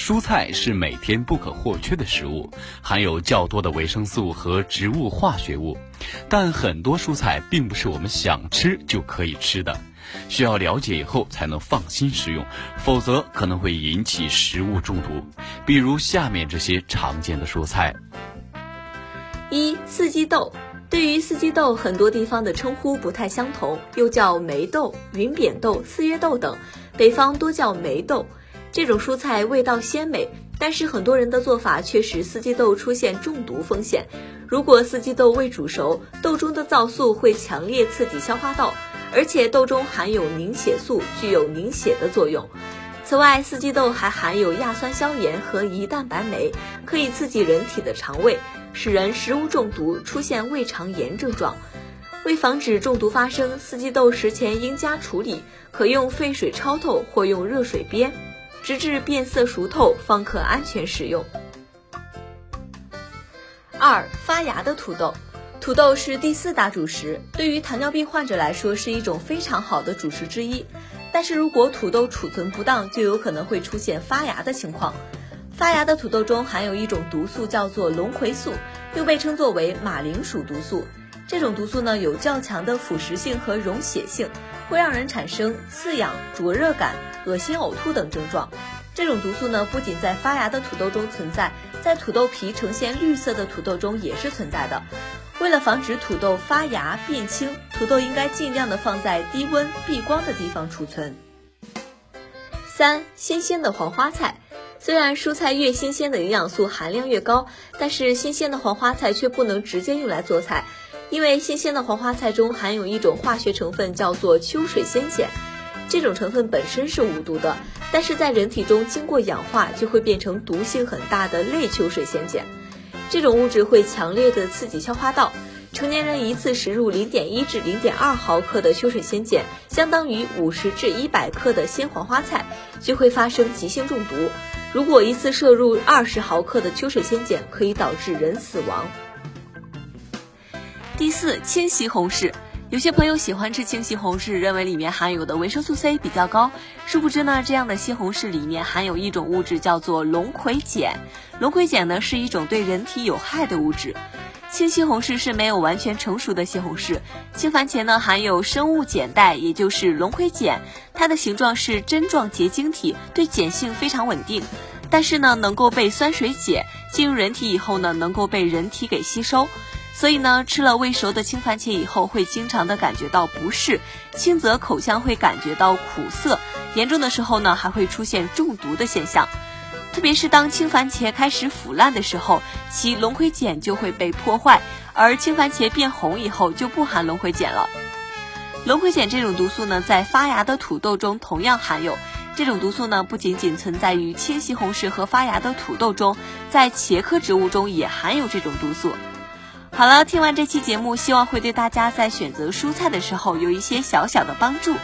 蔬菜是每天不可或缺的食物，含有较多的维生素和植物化学物，但很多蔬菜并不是我们想吃就可以吃的，需要了解以后才能放心食用，否则可能会引起食物中毒。比如下面这些常见的蔬菜：一、四季豆。对于四季豆，很多地方的称呼不太相同，又叫梅豆、云扁豆、四叶豆等，北方多叫梅豆。这种蔬菜味道鲜美，但是很多人的做法却使四季豆出现中毒风险。如果四季豆未煮熟，豆中的皂素会强烈刺激消化道，而且豆中含有凝血素，具有凝血的作用。此外，四季豆还含有亚酸消炎和胰蛋白酶，可以刺激人体的肠胃，使人食物中毒，出现胃肠炎症状。为防止中毒发生，四季豆食前应加处理，可用沸水焯透或用热水煸。直至变色熟透，方可安全食用。二、发芽的土豆，土豆是第四大主食，对于糖尿病患者来说是一种非常好的主食之一。但是如果土豆储存不当，就有可能会出现发芽的情况。发芽的土豆中含有一种毒素，叫做龙葵素，又被称作为马铃薯毒素。这种毒素呢有较强的腐蚀性和溶血性，会让人产生刺痒、灼热感、恶心、呕吐等症状。这种毒素呢不仅在发芽的土豆中存在，在土豆皮呈现绿色的土豆中也是存在的。为了防止土豆发芽变青，土豆应该尽量的放在低温避光的地方储存。三、新鲜的黄花菜。虽然蔬菜越新鲜的营养素含量越高，但是新鲜的黄花菜却不能直接用来做菜。因为新鲜的黄花菜中含有一种化学成分，叫做秋水仙碱。这种成分本身是无毒的，但是在人体中经过氧化，就会变成毒性很大的类秋水仙碱。这种物质会强烈的刺激消化道。成年人一次食入零点一至零点二毫克的秋水仙碱，相当于五十至一百克的鲜黄花菜，就会发生急性中毒。如果一次摄入二十毫克的秋水仙碱，可以导致人死亡。第四，青西红柿。有些朋友喜欢吃青西红柿，认为里面含有的维生素 C 比较高。殊不知呢，这样的西红柿里面含有一种物质叫做龙葵碱。龙葵碱呢是一种对人体有害的物质。青西红柿是没有完全成熟的西红柿。青番茄呢含有生物碱带，也就是龙葵碱，它的形状是针状结晶体，对碱性非常稳定。但是呢，能够被酸水解，进入人体以后呢，能够被人体给吸收。所以呢，吃了未熟的青番茄以后，会经常的感觉到不适，轻则口腔会感觉到苦涩，严重的时候呢，还会出现中毒的现象。特别是当青番茄开始腐烂的时候，其龙葵碱就会被破坏，而青番茄变红以后就不含龙葵碱了。龙葵碱这种毒素呢，在发芽的土豆中同样含有。这种毒素呢，不仅仅存在于青西红柿和发芽的土豆中，在茄科植物中也含有这种毒素。好了，听完这期节目，希望会对大家在选择蔬菜的时候有一些小小的帮助。